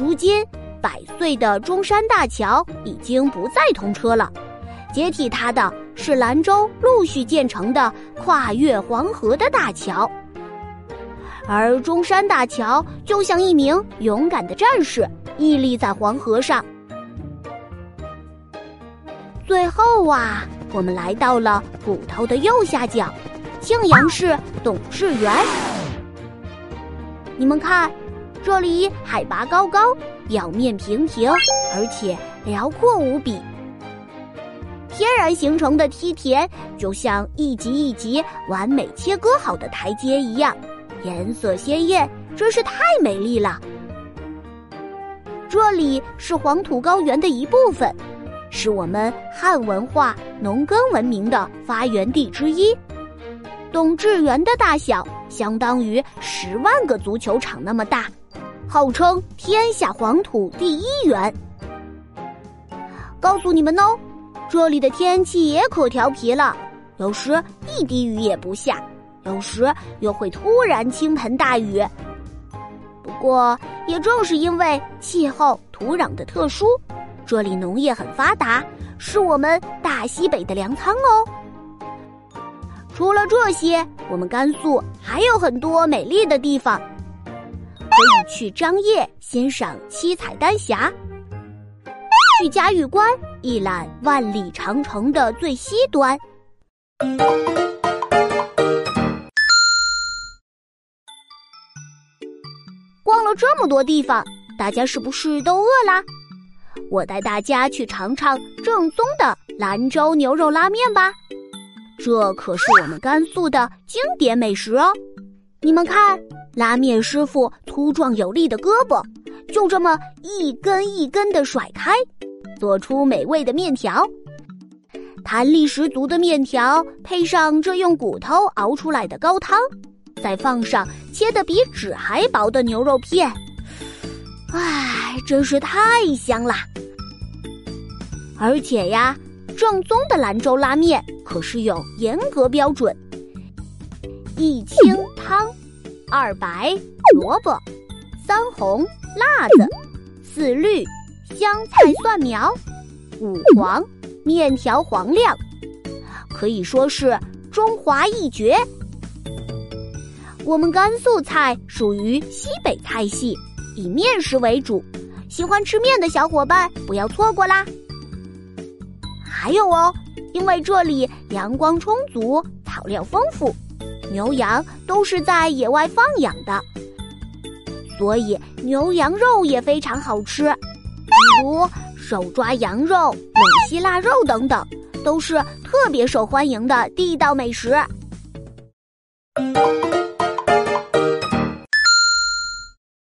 如今，百岁的中山大桥已经不再通车了，接替它的是兰州陆续建成的跨越黄河的大桥。而中山大桥就像一名勇敢的战士，屹立在黄河上。最后啊，我们来到了骨头的右下角，庆阳市董志园。你们看，这里海拔高高，表面平平，而且辽阔无比。天然形成的梯田，就像一级一级完美切割好的台阶一样，颜色鲜艳，真是太美丽了。这里是黄土高原的一部分。是我们汉文化农耕文明的发源地之一。董志园的大小相当于十万个足球场那么大，号称天下黄土第一园。告诉你们哦，这里的天气也可调皮了，有时一滴雨也不下，有时又会突然倾盆大雨。不过，也正是因为气候、土壤的特殊。这里农业很发达，是我们大西北的粮仓哦。除了这些，我们甘肃还有很多美丽的地方，可以去张掖欣赏七彩丹霞，去嘉峪关一览万里长城的最西端。逛了这么多地方，大家是不是都饿啦？我带大家去尝尝正宗的兰州牛肉拉面吧，这可是我们甘肃的经典美食哦。你们看，拉面师傅粗壮有力的胳膊，就这么一根一根的甩开，做出美味的面条。弹力十足的面条，配上这用骨头熬出来的高汤，再放上切的比纸还薄的牛肉片，唉，真是太香啦！而且呀，正宗的兰州拉面可是有严格标准：一清，二白萝卜，三红辣子，四绿香菜蒜苗，五黄面条黄亮，可以说是中华一绝。我们甘肃菜属于西北菜系，以面食为主，喜欢吃面的小伙伴不要错过啦！还有哦，因为这里阳光充足，草料丰富，牛羊都是在野外放养的，所以牛羊肉也非常好吃，比如手抓羊肉、冷西腊肉等等，都是特别受欢迎的地道美食。